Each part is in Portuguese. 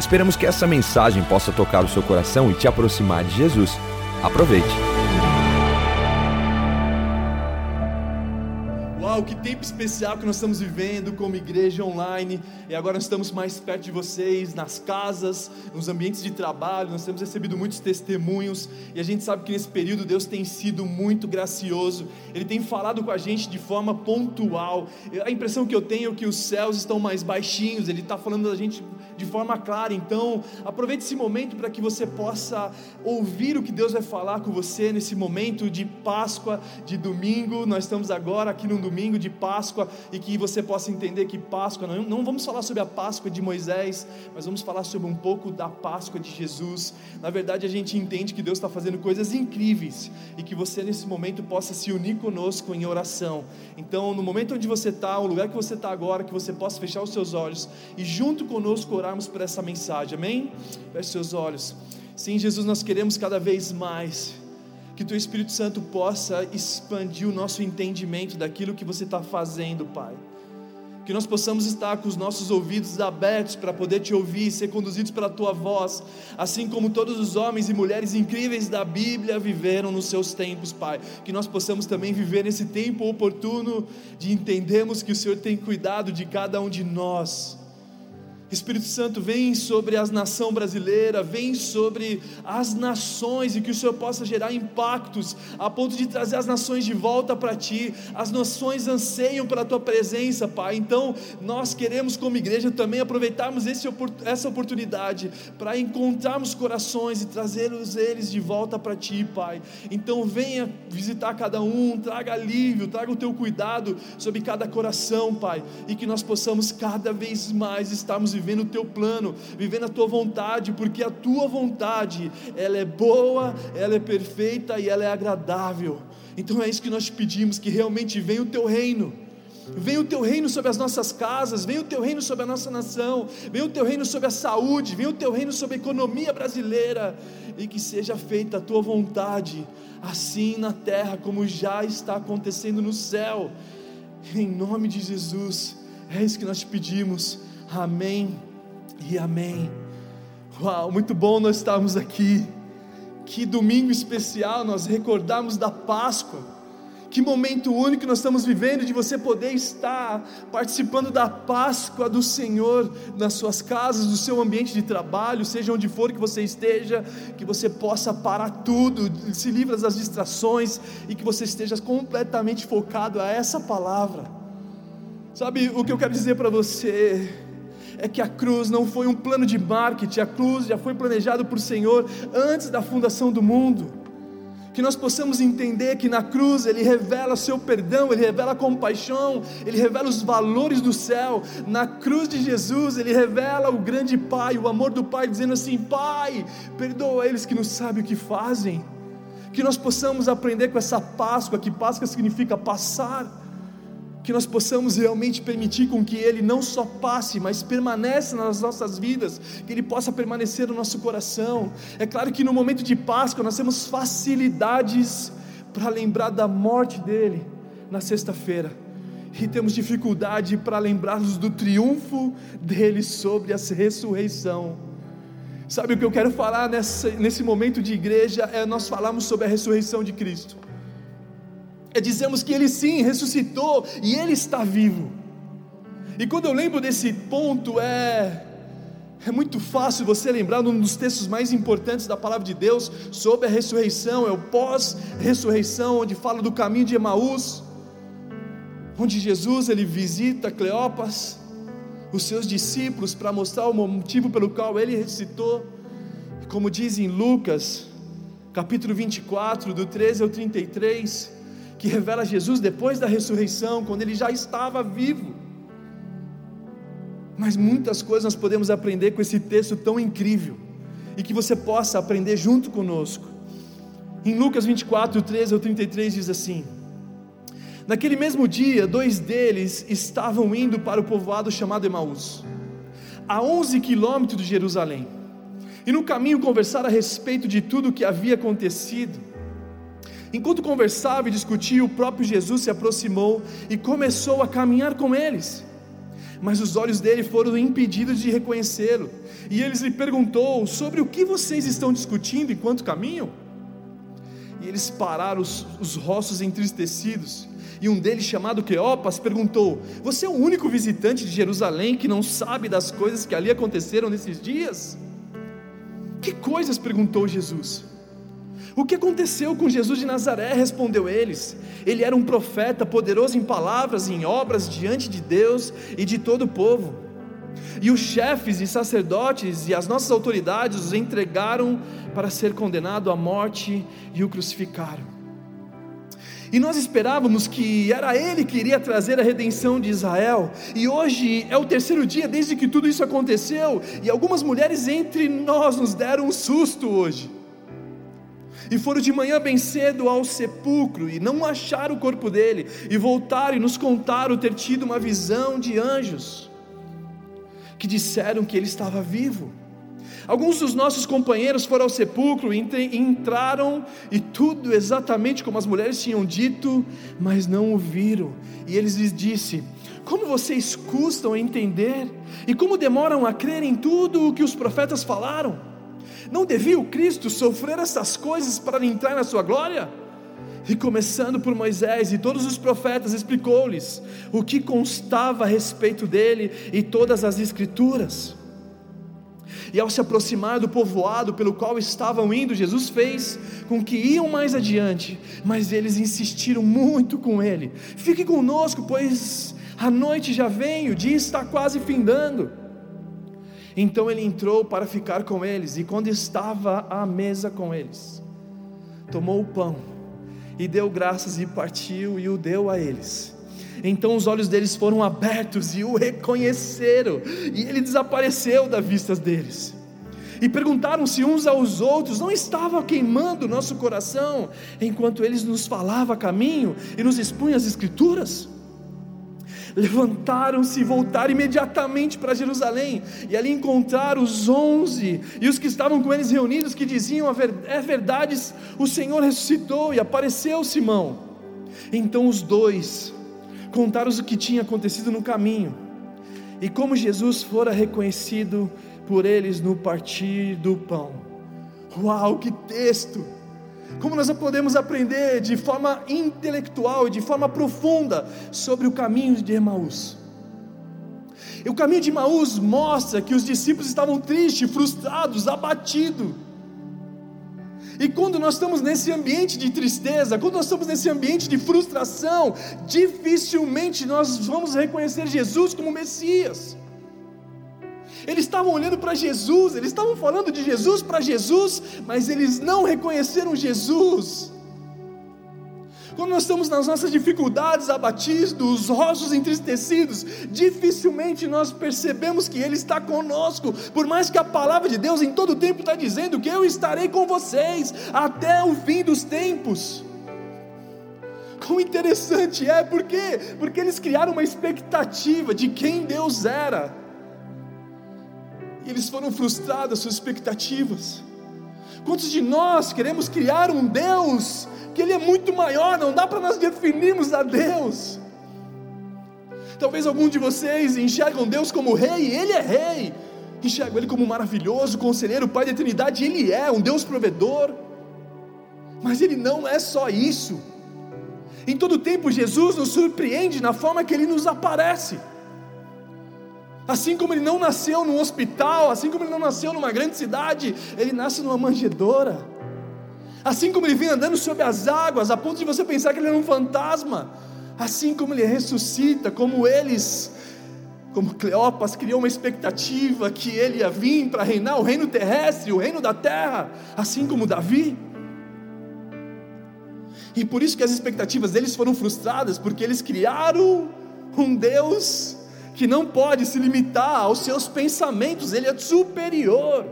Esperamos que essa mensagem possa tocar o seu coração e te aproximar de Jesus. Aproveite. Uau, que tempo especial que nós estamos vivendo como igreja online. E agora nós estamos mais perto de vocês, nas casas, nos ambientes de trabalho. Nós temos recebido muitos testemunhos. E a gente sabe que nesse período Deus tem sido muito gracioso. Ele tem falado com a gente de forma pontual. A impressão que eu tenho é que os céus estão mais baixinhos. Ele está falando da gente de forma clara. Então, aproveite esse momento para que você possa ouvir o que Deus vai falar com você nesse momento de Páscoa, de domingo. Nós estamos agora aqui num domingo de Páscoa e que você possa entender que Páscoa, não, não vamos falar sobre a Páscoa de Moisés, mas vamos falar sobre um pouco da Páscoa de Jesus. Na verdade, a gente entende que Deus está fazendo coisas incríveis e que você nesse momento possa se unir conosco em oração. Então, no momento onde você está, o lugar que você está agora, que você possa fechar os seus olhos e junto conosco orarmos por essa mensagem, amém? Feche seus olhos. Sim, Jesus, nós queremos cada vez mais que Teu Espírito Santo possa expandir o nosso entendimento daquilo que você está fazendo, Pai. Que nós possamos estar com os nossos ouvidos abertos para poder te ouvir e ser conduzidos pela tua voz, assim como todos os homens e mulheres incríveis da Bíblia viveram nos seus tempos, Pai. Que nós possamos também viver nesse tempo oportuno de entendermos que o Senhor tem cuidado de cada um de nós Espírito Santo, vem sobre a nação brasileira, vem sobre as nações e que o Senhor possa gerar impactos a ponto de trazer as nações de volta para Ti. As nações anseiam pela Tua presença, Pai. Então, nós queremos, como igreja, também aproveitarmos esse, essa oportunidade para encontrarmos corações e trazê-los eles de volta para Ti, Pai. Então, venha visitar cada um, traga alívio, traga o Teu cuidado sobre cada coração, Pai, e que nós possamos cada vez mais estarmos vivendo o teu plano, vivendo a tua vontade, porque a tua vontade, ela é boa, ela é perfeita e ela é agradável. Então é isso que nós te pedimos, que realmente venha o teu reino. Venha o teu reino sobre as nossas casas, venha o teu reino sobre a nossa nação, venha o teu reino sobre a saúde, venha o teu reino sobre a economia brasileira, e que seja feita a tua vontade, assim na terra como já está acontecendo no céu. Em nome de Jesus, é isso que nós te pedimos. Amém e amém. Uau, muito bom nós estarmos aqui. Que domingo especial nós recordarmos da Páscoa. Que momento único nós estamos vivendo de você poder estar participando da Páscoa do Senhor nas suas casas, no seu ambiente de trabalho, seja onde for que você esteja, que você possa parar tudo, se livre das distrações e que você esteja completamente focado a essa palavra. Sabe o que eu quero dizer para você? É que a cruz não foi um plano de marketing, a cruz já foi planejado por Senhor antes da fundação do mundo. Que nós possamos entender que na cruz Ele revela seu perdão, Ele revela a compaixão, Ele revela os valores do céu. Na cruz de Jesus, Ele revela o grande Pai, o amor do Pai, dizendo assim: Pai, perdoa eles que não sabem o que fazem. Que nós possamos aprender com essa Páscoa, que Páscoa significa passar que nós possamos realmente permitir com que Ele não só passe, mas permaneça nas nossas vidas, que Ele possa permanecer no nosso coração. É claro que no momento de Páscoa nós temos facilidades para lembrar da morte dele na sexta-feira, e temos dificuldade para lembrarmos do triunfo dele sobre a ressurreição. Sabe o que eu quero falar nesse momento de igreja? É nós falarmos sobre a ressurreição de Cristo é dizemos que ele sim ressuscitou e ele está vivo. E quando eu lembro desse ponto, é, é muito fácil você lembrar de um dos textos mais importantes da palavra de Deus sobre a ressurreição, é o pós-ressurreição, onde fala do caminho de Emaús, onde Jesus ele visita Cleopas, os seus discípulos, para mostrar o motivo pelo qual ele ressuscitou, como diz em Lucas, capítulo 24, do 13 ao 33 que revela Jesus depois da ressurreição, quando ele já estava vivo. Mas muitas coisas nós podemos aprender com esse texto tão incrível, e que você possa aprender junto conosco. Em Lucas 24, 13 ao 33 diz assim: Naquele mesmo dia, dois deles estavam indo para o povoado chamado Emaús, a 11 quilômetros de Jerusalém, e no caminho conversaram a respeito de tudo o que havia acontecido. Enquanto conversava e discutia, o próprio Jesus se aproximou e começou a caminhar com eles. Mas os olhos dele foram impedidos de reconhecê-lo. E eles lhe perguntou: Sobre o que vocês estão discutindo enquanto caminham? E eles pararam os, os rostos entristecidos. E um deles, chamado Cleopas, perguntou: Você é o único visitante de Jerusalém que não sabe das coisas que ali aconteceram nesses dias? Que coisas? perguntou Jesus. O que aconteceu com Jesus de Nazaré? respondeu eles. Ele era um profeta, poderoso em palavras e em obras diante de Deus e de todo o povo. E os chefes e sacerdotes e as nossas autoridades os entregaram para ser condenado à morte e o crucificaram. E nós esperávamos que era Ele que iria trazer a redenção de Israel. E hoje é o terceiro dia desde que tudo isso aconteceu. E algumas mulheres entre nós nos deram um susto hoje e foram de manhã bem cedo ao sepulcro e não acharam o corpo dele, e voltaram e nos contaram ter tido uma visão de anjos que disseram que ele estava vivo. Alguns dos nossos companheiros foram ao sepulcro e entraram e tudo exatamente como as mulheres tinham dito, mas não o viram. E eles lhes disse: Como vocês custam a entender e como demoram a crer em tudo o que os profetas falaram? Não devia o Cristo sofrer essas coisas para entrar na sua glória? E começando por Moisés e todos os profetas, explicou-lhes o que constava a respeito dele e todas as Escrituras. E ao se aproximar do povoado pelo qual estavam indo, Jesus fez com que iam mais adiante, mas eles insistiram muito com ele: Fique conosco, pois a noite já vem, o dia está quase findando. Então ele entrou para ficar com eles, e quando estava à mesa com eles, tomou o pão e deu graças e partiu e o deu a eles. Então os olhos deles foram abertos e o reconheceram, e ele desapareceu da vista deles. E perguntaram-se uns aos outros: não estava queimando o nosso coração enquanto eles nos falava caminho e nos expunha as Escrituras? Levantaram-se e voltaram imediatamente para Jerusalém, e ali encontraram os onze e os que estavam com eles reunidos, que diziam: É verdade, o Senhor ressuscitou e apareceu Simão. Então os dois contaram o que tinha acontecido no caminho, e como Jesus fora reconhecido por eles no partir do pão. Uau, que texto! Como nós podemos aprender de forma intelectual e de forma profunda sobre o caminho de Emaús? E o caminho de Emaús mostra que os discípulos estavam tristes, frustrados, abatidos. E quando nós estamos nesse ambiente de tristeza, quando nós estamos nesse ambiente de frustração, dificilmente nós vamos reconhecer Jesus como Messias. Eles estavam olhando para Jesus, eles estavam falando de Jesus para Jesus, mas eles não reconheceram Jesus. Quando nós estamos nas nossas dificuldades, abatidos, os rostos entristecidos, dificilmente nós percebemos que Ele está conosco, por mais que a palavra de Deus em todo tempo está dizendo que eu estarei com vocês até o fim dos tempos. Quão interessante é, por quê? Porque eles criaram uma expectativa de quem Deus era e eles foram frustrados, suas expectativas. Quantos de nós queremos criar um Deus que Ele é muito maior, não dá para nós definirmos a Deus? Talvez algum de vocês enxergam Deus como rei, Ele é rei, enxergam Ele como maravilhoso, conselheiro, Pai da eternidade, Ele é um Deus provedor, mas Ele não é só isso. Em todo tempo, Jesus nos surpreende na forma que Ele nos aparece. Assim como ele não nasceu num hospital, assim como ele não nasceu numa grande cidade, ele nasce numa manjedoura. Assim como ele vem andando sobre as águas, a ponto de você pensar que ele é um fantasma. Assim como ele ressuscita, como eles, como Cleopas, criou uma expectativa que ele ia vir para reinar o reino terrestre, o reino da terra, assim como Davi. E por isso que as expectativas deles foram frustradas, porque eles criaram um Deus que não pode se limitar aos seus pensamentos, ele é superior.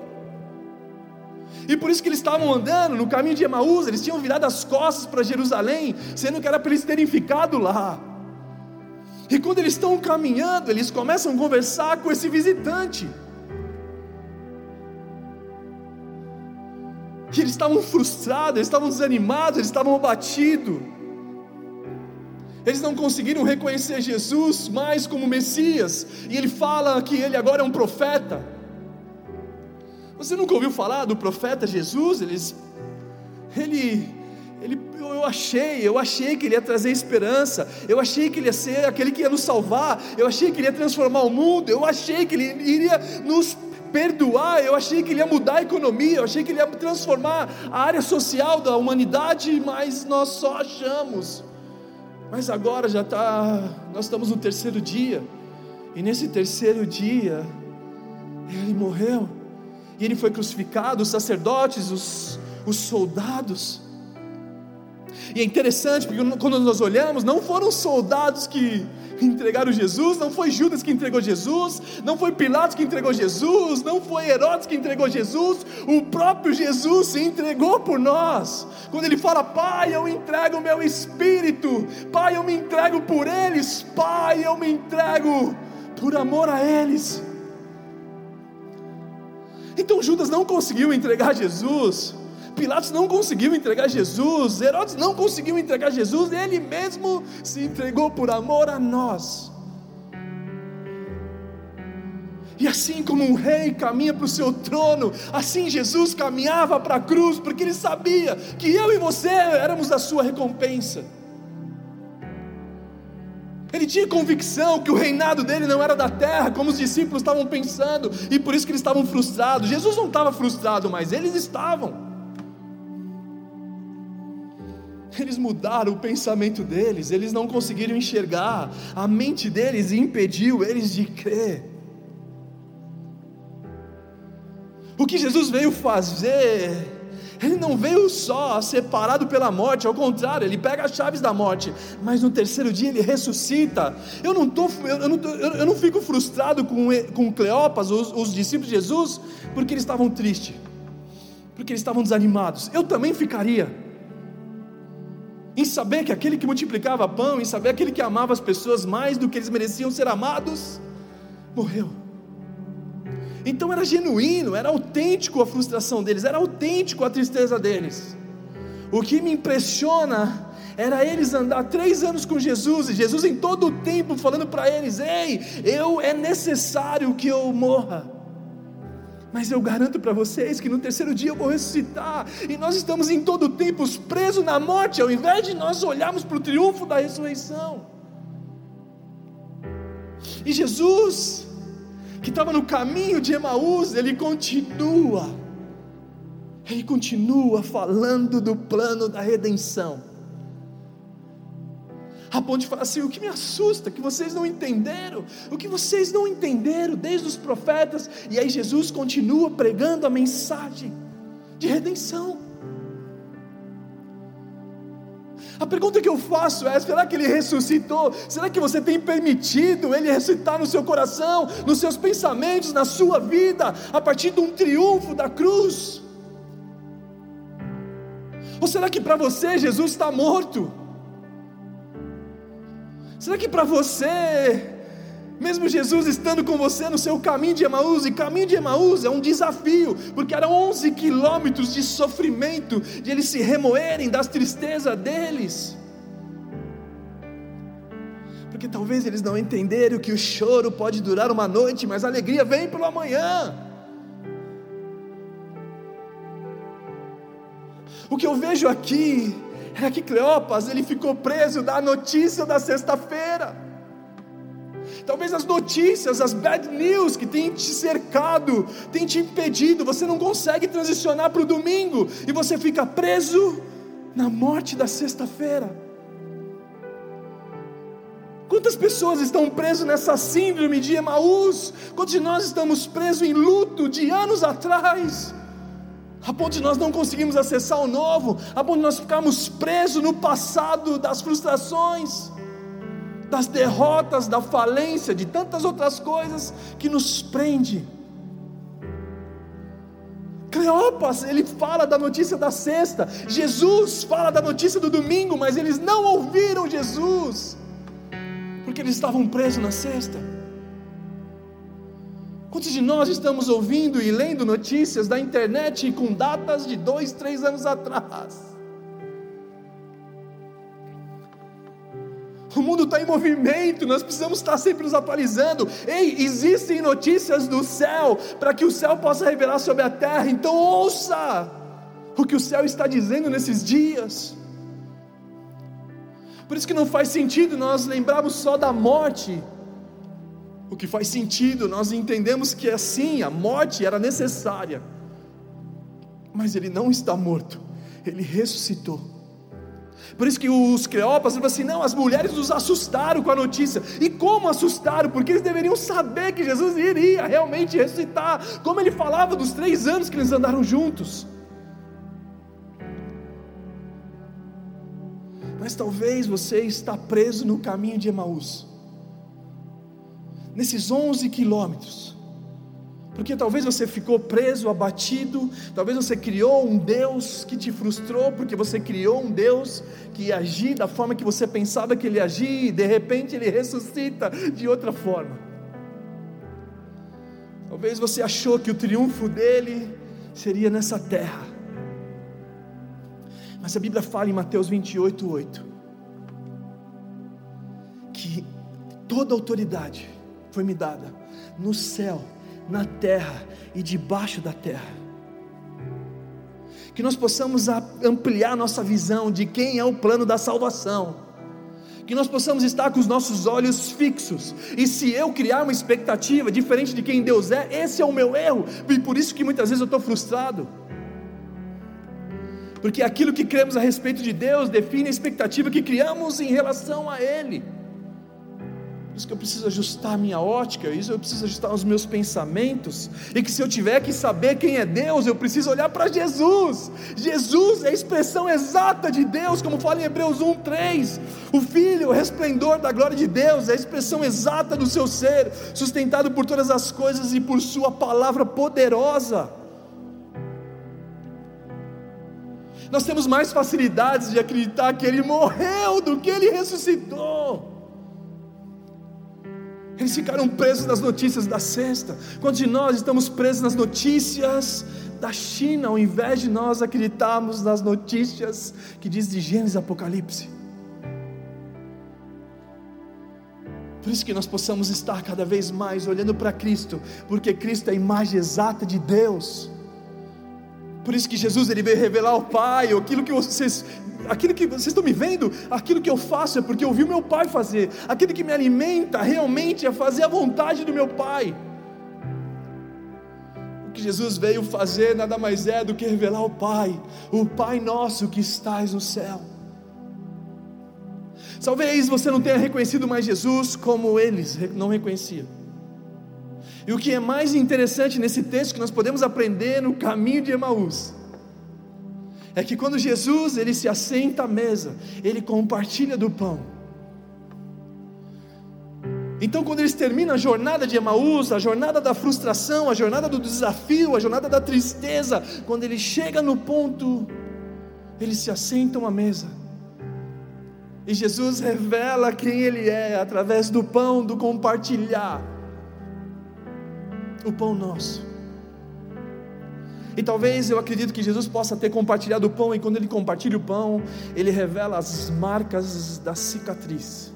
E por isso que eles estavam andando no caminho de Emaús, eles tinham virado as costas para Jerusalém, sendo que era para eles terem ficado lá. E quando eles estão caminhando, eles começam a conversar com esse visitante. Que eles estavam frustrados, eles estavam desanimados, eles estavam abatidos. Eles não conseguiram reconhecer Jesus mais como Messias, e ele fala que ele agora é um profeta. Você nunca ouviu falar do profeta Jesus? Eles, ele, ele, eu achei, eu achei que ele ia trazer esperança, eu achei que ele ia ser aquele que ia nos salvar, eu achei que ele ia transformar o mundo, eu achei que ele iria nos perdoar, eu achei que ele ia mudar a economia, eu achei que ele ia transformar a área social da humanidade, mas nós só achamos. Mas agora já está, nós estamos no terceiro dia, e nesse terceiro dia, ele morreu e ele foi crucificado, os sacerdotes, os, os soldados. E é interessante porque quando nós olhamos, não foram soldados que entregaram Jesus, não foi Judas que entregou Jesus, não foi Pilatos que entregou Jesus, não foi Herodes que entregou Jesus, o próprio Jesus se entregou por nós. Quando ele fala, Pai, eu entrego o meu espírito, Pai, eu me entrego por eles, Pai, eu me entrego por amor a eles. Então Judas não conseguiu entregar Jesus, Pilatos não conseguiu entregar Jesus, Herodes não conseguiu entregar Jesus, ele mesmo se entregou por amor a nós. E assim como um rei caminha para o seu trono, assim Jesus caminhava para a cruz, porque ele sabia que eu e você éramos da sua recompensa. Ele tinha convicção que o reinado dele não era da terra, como os discípulos estavam pensando, e por isso que eles estavam frustrados. Jesus não estava frustrado, mas eles estavam. Eles mudaram o pensamento deles, eles não conseguiram enxergar, a mente deles impediu eles de crer. O que Jesus veio fazer ele não veio só separado pela morte, ao contrário, ele pega as chaves da morte, mas no terceiro dia ele ressuscita. Eu não, tô, eu, não, tô, eu não fico frustrado com, com Cleopas, os, os discípulos de Jesus, porque eles estavam tristes, porque eles estavam desanimados. Eu também ficaria. Em saber que aquele que multiplicava pão, em saber aquele que amava as pessoas mais do que eles mereciam ser amados, morreu. Então era genuíno, era autêntico a frustração deles, era autêntico a tristeza deles. O que me impressiona era eles andar três anos com Jesus, e Jesus em todo o tempo falando para eles: Ei, eu é necessário que eu morra. Mas eu garanto para vocês que no terceiro dia eu vou ressuscitar, e nós estamos em todo tempo presos na morte, ao invés de nós olharmos para o triunfo da ressurreição. E Jesus, que estava no caminho de Emaús, ele continua, ele continua falando do plano da redenção. A ponto de falar assim: o que me assusta, que vocês não entenderam, o que vocês não entenderam desde os profetas, e aí Jesus continua pregando a mensagem de redenção. A pergunta que eu faço é: será que ele ressuscitou? Será que você tem permitido ele ressuscitar no seu coração, nos seus pensamentos, na sua vida, a partir de um triunfo da cruz? Ou será que para você Jesus está morto? Será que para você mesmo Jesus estando com você no seu caminho de Emaús, e caminho de Emaús é um desafio, porque eram 11 quilômetros de sofrimento, de eles se remoerem das tristezas deles. Porque talvez eles não entenderam que o choro pode durar uma noite, mas a alegria vem pelo amanhã. O que eu vejo aqui é que Cleopas ele ficou preso da notícia da sexta-feira. Talvez as notícias, as bad news que têm te cercado, têm te impedido, você não consegue transicionar para o domingo e você fica preso na morte da sexta-feira. Quantas pessoas estão presas nessa síndrome de Emaús? Quantos de nós estamos presos em luto de anos atrás? A ponto de nós não conseguimos acessar o novo, a ponto de nós ficarmos presos no passado das frustrações das derrotas, da falência, de tantas outras coisas que nos prende. Cleopas, ele fala da notícia da sexta, Jesus fala da notícia do domingo, mas eles não ouviram Jesus, porque eles estavam presos na sexta. Quantos de nós estamos ouvindo e lendo notícias da internet com datas de dois, três anos atrás? O mundo está em movimento, nós precisamos estar sempre nos atualizando. Ei, existem notícias do céu para que o céu possa revelar sobre a terra. Então ouça o que o céu está dizendo nesses dias. Por isso que não faz sentido nós lembrarmos só da morte. O que faz sentido, nós entendemos que assim, a morte era necessária. Mas ele não está morto, ele ressuscitou. Por isso que os Cleópas falam assim: não, as mulheres nos assustaram com a notícia. E como assustaram? Porque eles deveriam saber que Jesus iria realmente ressuscitar. Como ele falava dos três anos que eles andaram juntos. Mas talvez você está preso no caminho de Emaús. Nesses 11 quilômetros porque talvez você ficou preso, abatido, talvez você criou um Deus que te frustrou, porque você criou um Deus que ia agir da forma que você pensava que ele agia, e de repente ele ressuscita de outra forma. Talvez você achou que o triunfo dele seria nessa terra. Mas a Bíblia fala em Mateus 28, 8, que toda autoridade foi me dada no céu na terra e debaixo da terra. Que nós possamos ampliar nossa visão de quem é o plano da salvação. Que nós possamos estar com os nossos olhos fixos. E se eu criar uma expectativa diferente de quem Deus é, esse é o meu erro. E por isso que muitas vezes eu estou frustrado. Porque aquilo que cremos a respeito de Deus define a expectativa que criamos em relação a Ele isso que eu preciso ajustar a minha ótica, isso eu preciso ajustar os meus pensamentos, e que se eu tiver que saber quem é Deus, eu preciso olhar para Jesus. Jesus é a expressão exata de Deus, como fala em Hebreus 1:3. O Filho, o resplendor da glória de Deus, é a expressão exata do seu ser, sustentado por todas as coisas e por sua palavra poderosa. Nós temos mais facilidades de acreditar que ele morreu do que ele ressuscitou. Eles ficaram presos nas notícias da sexta. Quantos de nós estamos presos nas notícias da China, ao invés de nós acreditarmos nas notícias que diz de Gênesis Apocalipse? Por isso que nós possamos estar cada vez mais olhando para Cristo, porque Cristo é a imagem exata de Deus. Por isso que Jesus ele veio revelar ao Pai, aquilo que vocês aquilo que vocês estão me vendo, aquilo que eu faço é porque eu vi meu pai fazer, aquilo que me alimenta realmente é fazer a vontade do meu pai. O que Jesus veio fazer nada mais é do que revelar ao Pai, o Pai nosso que estás no céu. Talvez você não tenha reconhecido mais Jesus como eles não reconheciam. E o que é mais interessante nesse texto que nós podemos aprender no caminho de Emaús, é que quando Jesus ele se assenta à mesa, ele compartilha do pão. Então, quando eles terminam a jornada de Emaús, a jornada da frustração, a jornada do desafio, a jornada da tristeza, quando ele chega no ponto, eles se assentam à mesa. E Jesus revela quem Ele é através do pão, do compartilhar. O pão nosso. E talvez eu acredito que Jesus possa ter compartilhado o pão, e quando ele compartilha o pão, ele revela as marcas da cicatriz.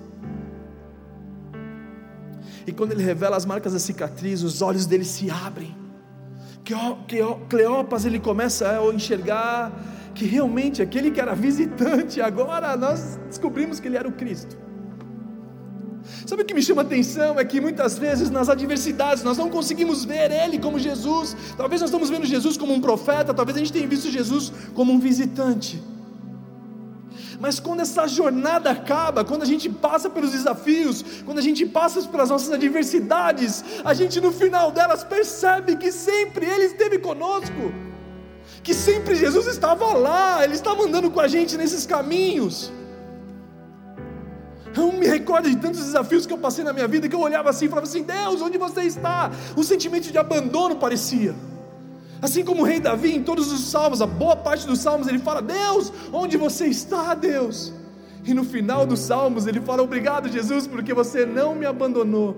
E quando ele revela as marcas da cicatriz, os olhos dele se abrem. Cleopas ele começa a enxergar que realmente aquele que era visitante, agora nós descobrimos que ele era o Cristo. Sabe o que me chama a atenção? É que muitas vezes nas adversidades nós não conseguimos ver Ele como Jesus. Talvez nós estamos vendo Jesus como um profeta, talvez a gente tenha visto Jesus como um visitante. Mas quando essa jornada acaba, quando a gente passa pelos desafios, quando a gente passa pelas nossas adversidades, a gente no final delas percebe que sempre Ele esteve conosco, que sempre Jesus estava lá, Ele estava andando com a gente nesses caminhos. Eu me recordo de tantos desafios que eu passei na minha vida que eu olhava assim e falava assim: Deus, onde você está? Um sentimento de abandono parecia. Assim como o rei Davi, em todos os salmos, a boa parte dos salmos, ele fala: Deus, onde você está, Deus? E no final dos salmos, ele fala: Obrigado, Jesus, porque você não me abandonou.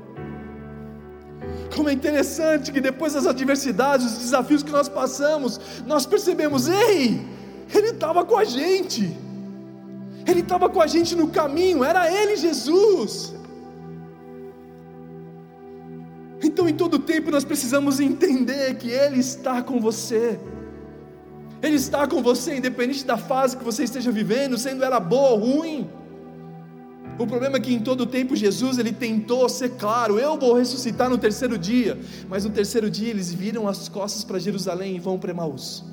Como é interessante que depois das adversidades, os desafios que nós passamos, nós percebemos: ei, Ele estava com a gente, Ele estava com a gente no caminho, era Ele, Jesus. Então, em todo tempo, nós precisamos entender que Ele está com você. Ele está com você, independente da fase que você esteja vivendo, sendo ela boa ou ruim. O problema é que em todo tempo Jesus ele tentou ser claro: eu vou ressuscitar no terceiro dia. Mas no terceiro dia eles viram as costas para Jerusalém e vão para Emaús.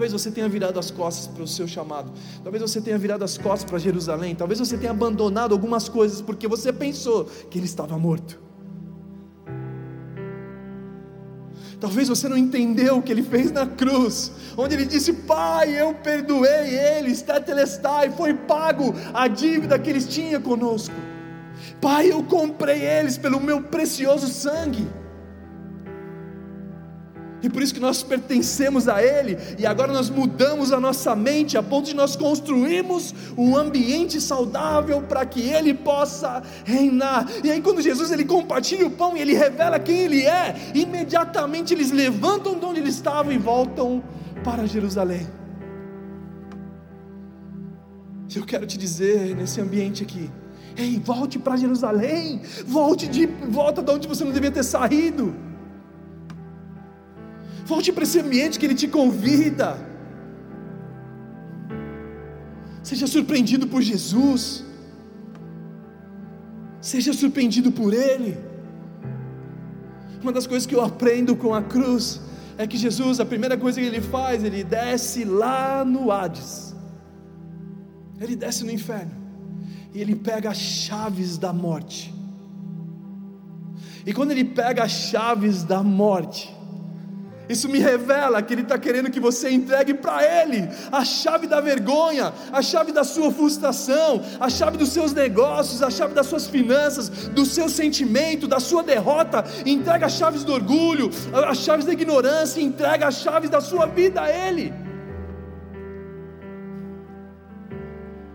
Talvez você tenha virado as costas para o seu chamado. Talvez você tenha virado as costas para Jerusalém. Talvez você tenha abandonado algumas coisas porque você pensou que ele estava morto. Talvez você não entendeu o que ele fez na cruz, onde ele disse: Pai, eu perdoei eles, tetelestai, foi pago a dívida que eles tinham conosco. Pai, eu comprei eles pelo meu precioso sangue. E por isso que nós pertencemos a Ele, e agora nós mudamos a nossa mente a ponto de nós construirmos um ambiente saudável para que Ele possa reinar. E aí, quando Jesus ele compartilha o pão e ele revela quem Ele é, imediatamente eles levantam de onde eles estavam e voltam para Jerusalém. Eu quero te dizer nesse ambiente aqui, ei, volte para Jerusalém, volte de volta de onde você não devia ter saído. Volte para esse ambiente que Ele te convida. Seja surpreendido por Jesus. Seja surpreendido por Ele. Uma das coisas que eu aprendo com a cruz é que Jesus, a primeira coisa que Ele faz, Ele desce lá no Hades. Ele desce no inferno. E Ele pega as chaves da morte. E quando Ele pega as chaves da morte, isso me revela que Ele está querendo que você entregue para Ele a chave da vergonha, a chave da sua frustração, a chave dos seus negócios, a chave das suas finanças, do seu sentimento, da sua derrota. Entrega as chaves do orgulho, as chaves da ignorância, entrega as chaves da sua vida a Ele.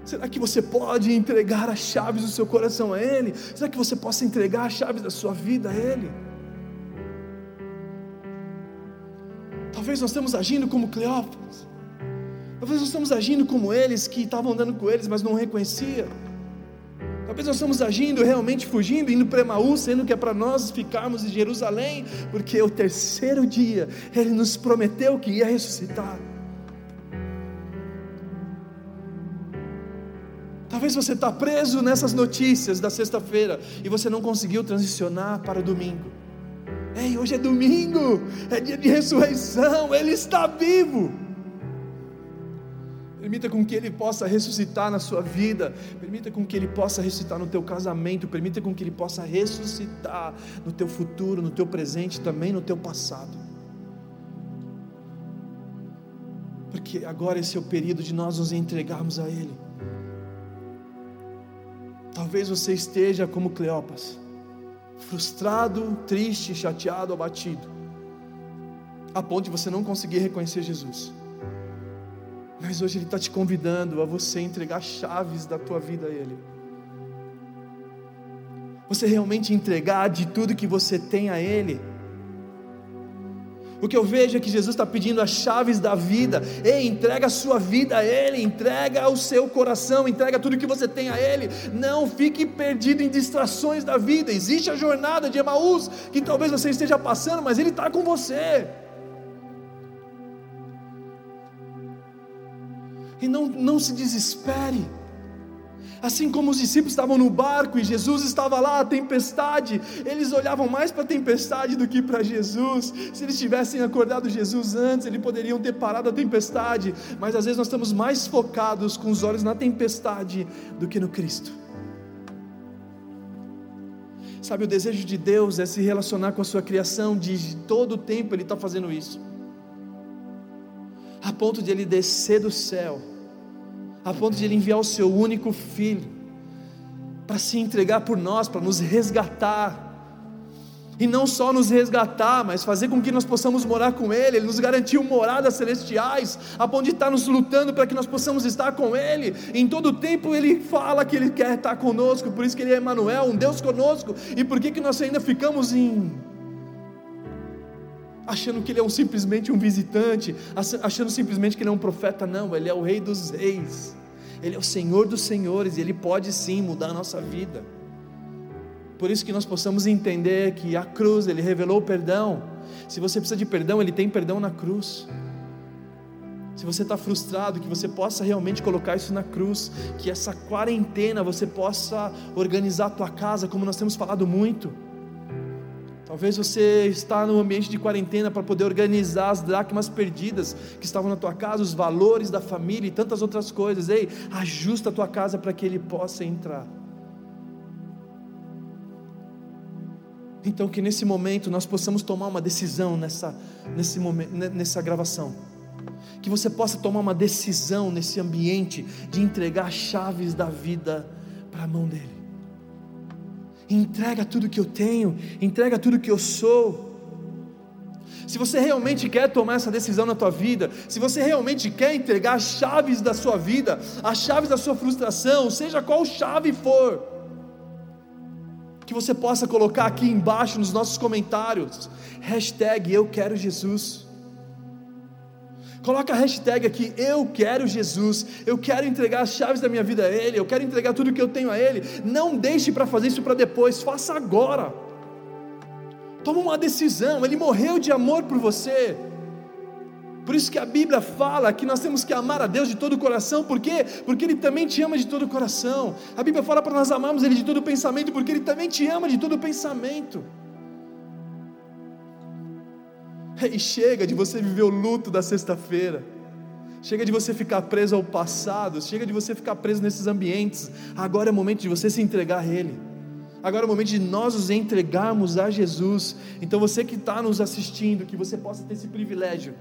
Será que você pode entregar as chaves do seu coração a Ele? Será que você possa entregar as chaves da sua vida a Ele? Talvez nós estamos agindo como Cleópas. Talvez nós estamos agindo como eles que estavam andando com eles, mas não reconhecia. Talvez nós estamos agindo realmente fugindo, indo para Emaús, sendo que é para nós ficarmos em Jerusalém, porque o terceiro dia Ele nos prometeu que ia ressuscitar. Talvez você está preso nessas notícias da sexta-feira e você não conseguiu transicionar para o domingo. Ei, hoje é domingo, é dia de ressurreição, Ele está vivo. Permita com que Ele possa ressuscitar na sua vida, permita com que Ele possa ressuscitar no teu casamento, permita com que Ele possa ressuscitar no teu futuro, no teu presente, também no teu passado. Porque agora esse é o período de nós nos entregarmos a Ele. Talvez você esteja como Cleopas frustrado, triste, chateado, abatido, a ponto de você não conseguir reconhecer Jesus. Mas hoje Ele está te convidando a você entregar chaves da tua vida a Ele. Você realmente entregar de tudo que você tem a Ele o que eu vejo é que Jesus está pedindo as chaves da vida. Ei, entrega a sua vida a Ele, entrega o seu coração, entrega tudo que você tem a Ele. Não fique perdido em distrações da vida. Existe a jornada de Emaús que talvez você esteja passando, mas Ele está com você. E não, não se desespere. Assim como os discípulos estavam no barco e Jesus estava lá, a tempestade, eles olhavam mais para a tempestade do que para Jesus. Se eles tivessem acordado Jesus antes, eles poderiam ter parado a tempestade, mas às vezes nós estamos mais focados com os olhos na tempestade do que no Cristo. Sabe, o desejo de Deus é se relacionar com a sua criação, de todo o tempo Ele está fazendo isso, a ponto de Ele descer do céu a ponto de Ele enviar o Seu único Filho para se entregar por nós, para nos resgatar, e não só nos resgatar, mas fazer com que nós possamos morar com Ele. Ele nos garantiu moradas celestiais, a ponto de estar nos lutando para que nós possamos estar com Ele. Em todo tempo Ele fala que Ele quer estar conosco, por isso que Ele é Emmanuel, um Deus conosco. E por que, que nós ainda ficamos em achando que ele é um, simplesmente um visitante, achando simplesmente que ele é um profeta, não, ele é o Rei dos Reis, ele é o Senhor dos Senhores, e ele pode sim mudar a nossa vida. Por isso que nós possamos entender que a cruz, ele revelou o perdão. Se você precisa de perdão, ele tem perdão na cruz. Se você está frustrado, que você possa realmente colocar isso na cruz, que essa quarentena você possa organizar a tua casa, como nós temos falado muito. Talvez você está no ambiente de quarentena para poder organizar as dracmas perdidas que estavam na tua casa, os valores da família e tantas outras coisas. Ei, ajusta a tua casa para que ele possa entrar. Então que nesse momento nós possamos tomar uma decisão nessa, nesse momento, nessa gravação. Que você possa tomar uma decisão nesse ambiente de entregar as chaves da vida para a mão dele. Entrega tudo que eu tenho, entrega tudo que eu sou. Se você realmente quer tomar essa decisão na tua vida, se você realmente quer entregar as chaves da sua vida, as chaves da sua frustração, seja qual chave for, que você possa colocar aqui embaixo nos nossos comentários, hashtag eu quero Jesus. Coloca a hashtag aqui, eu quero Jesus, eu quero entregar as chaves da minha vida a Ele, eu quero entregar tudo que eu tenho a Ele. Não deixe para fazer isso para depois, faça agora. Toma uma decisão, Ele morreu de amor por você. Por isso que a Bíblia fala que nós temos que amar a Deus de todo o coração, por quê? Porque Ele também te ama de todo o coração. A Bíblia fala para nós amarmos Ele de todo o pensamento, porque Ele também te ama de todo o pensamento. E chega de você viver o luto da sexta-feira. Chega de você ficar preso ao passado, chega de você ficar preso nesses ambientes. Agora é o momento de você se entregar a Ele. Agora é o momento de nós nos entregarmos a Jesus. Então você que está nos assistindo, que você possa ter esse privilégio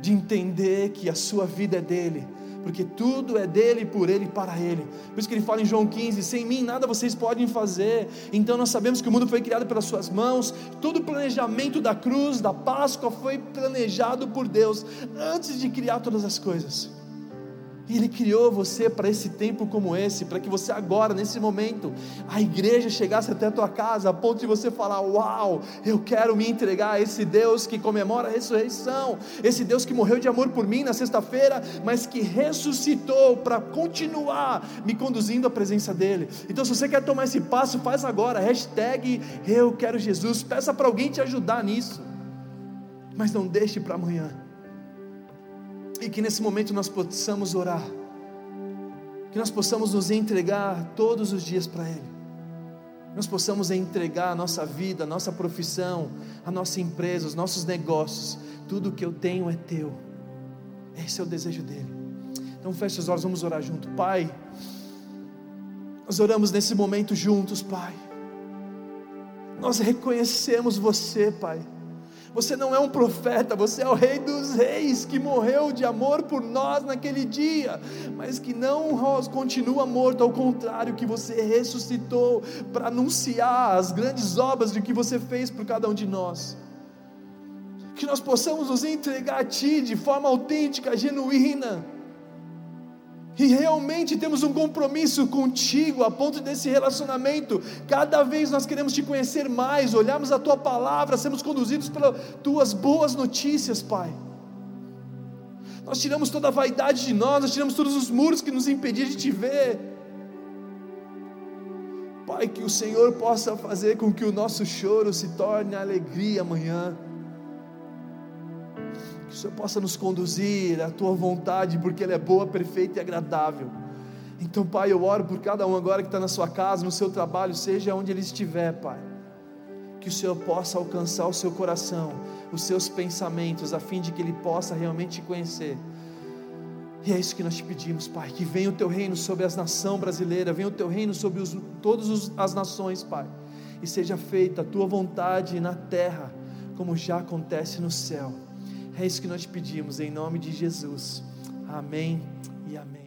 de entender que a sua vida é dele, porque tudo é dele, por ele e para ele. Por isso que ele fala em João 15: sem mim nada vocês podem fazer. Então nós sabemos que o mundo foi criado pelas suas mãos, todo o planejamento da cruz, da Páscoa foi planejado por Deus antes de criar todas as coisas. E Ele criou você para esse tempo como esse, para que você agora, nesse momento, a igreja chegasse até a tua casa, a ponto de você falar: Uau, eu quero me entregar a esse Deus que comemora a ressurreição, esse Deus que morreu de amor por mim na sexta-feira, mas que ressuscitou para continuar me conduzindo à presença dEle. Então, se você quer tomar esse passo, faz agora. Hashtag Eu Quero Jesus. Peça para alguém te ajudar nisso, mas não deixe para amanhã e que nesse momento nós possamos orar, que nós possamos nos entregar todos os dias para Ele, nós possamos entregar a nossa vida, a nossa profissão, a nossa empresa, os nossos negócios, tudo que eu tenho é Teu, esse é o desejo dEle. Então feche os olhos, vamos orar junto, Pai. Nós oramos nesse momento juntos, Pai. Nós reconhecemos você, Pai você não é um profeta, você é o Rei dos Reis que morreu de amor por nós naquele dia, mas que não continua morto, ao contrário, que você ressuscitou para anunciar as grandes obras de que você fez por cada um de nós. Que nós possamos nos entregar a Ti de forma autêntica, genuína e realmente temos um compromisso contigo, a ponto desse relacionamento, cada vez nós queremos te conhecer mais, olharmos a tua palavra, sermos conduzidos pelas tuas boas notícias, Pai. Nós tiramos toda a vaidade de nós, nós tiramos todos os muros que nos impediam de te ver. Pai, que o Senhor possa fazer com que o nosso choro se torne alegria amanhã que o Senhor possa nos conduzir à tua vontade, porque ela é boa, perfeita e agradável. Então, Pai, eu oro por cada um agora que está na sua casa, no seu trabalho, seja onde ele estiver, Pai. Que o Senhor possa alcançar o seu coração, os seus pensamentos, a fim de que ele possa realmente te conhecer. E é isso que nós te pedimos, Pai. Que venha o teu reino sobre as nações brasileiras, venha o teu reino sobre os, todas as nações, Pai. E seja feita a tua vontade na terra, como já acontece no céu. É isso que nós pedimos, em nome de Jesus. Amém e amém.